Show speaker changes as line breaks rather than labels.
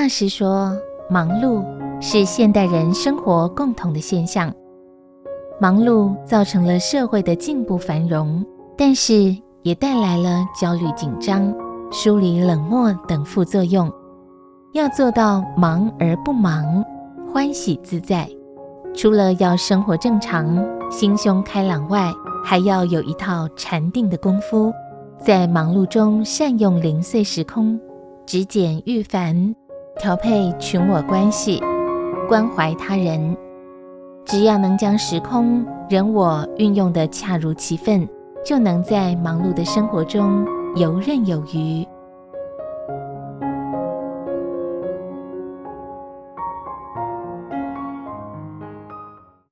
大师说，忙碌是现代人生活共同的现象。忙碌造成了社会的进步繁荣，但是也带来了焦虑紧张、疏离冷漠等副作用。要做到忙而不忙，欢喜自在，除了要生活正常、心胸开朗外，还要有一套禅定的功夫，在忙碌中善用零碎时空，只简御繁，调配群我关系，关怀他人。只要能将时空人我运用得恰如其分，就能在忙碌的生活中游刃有余。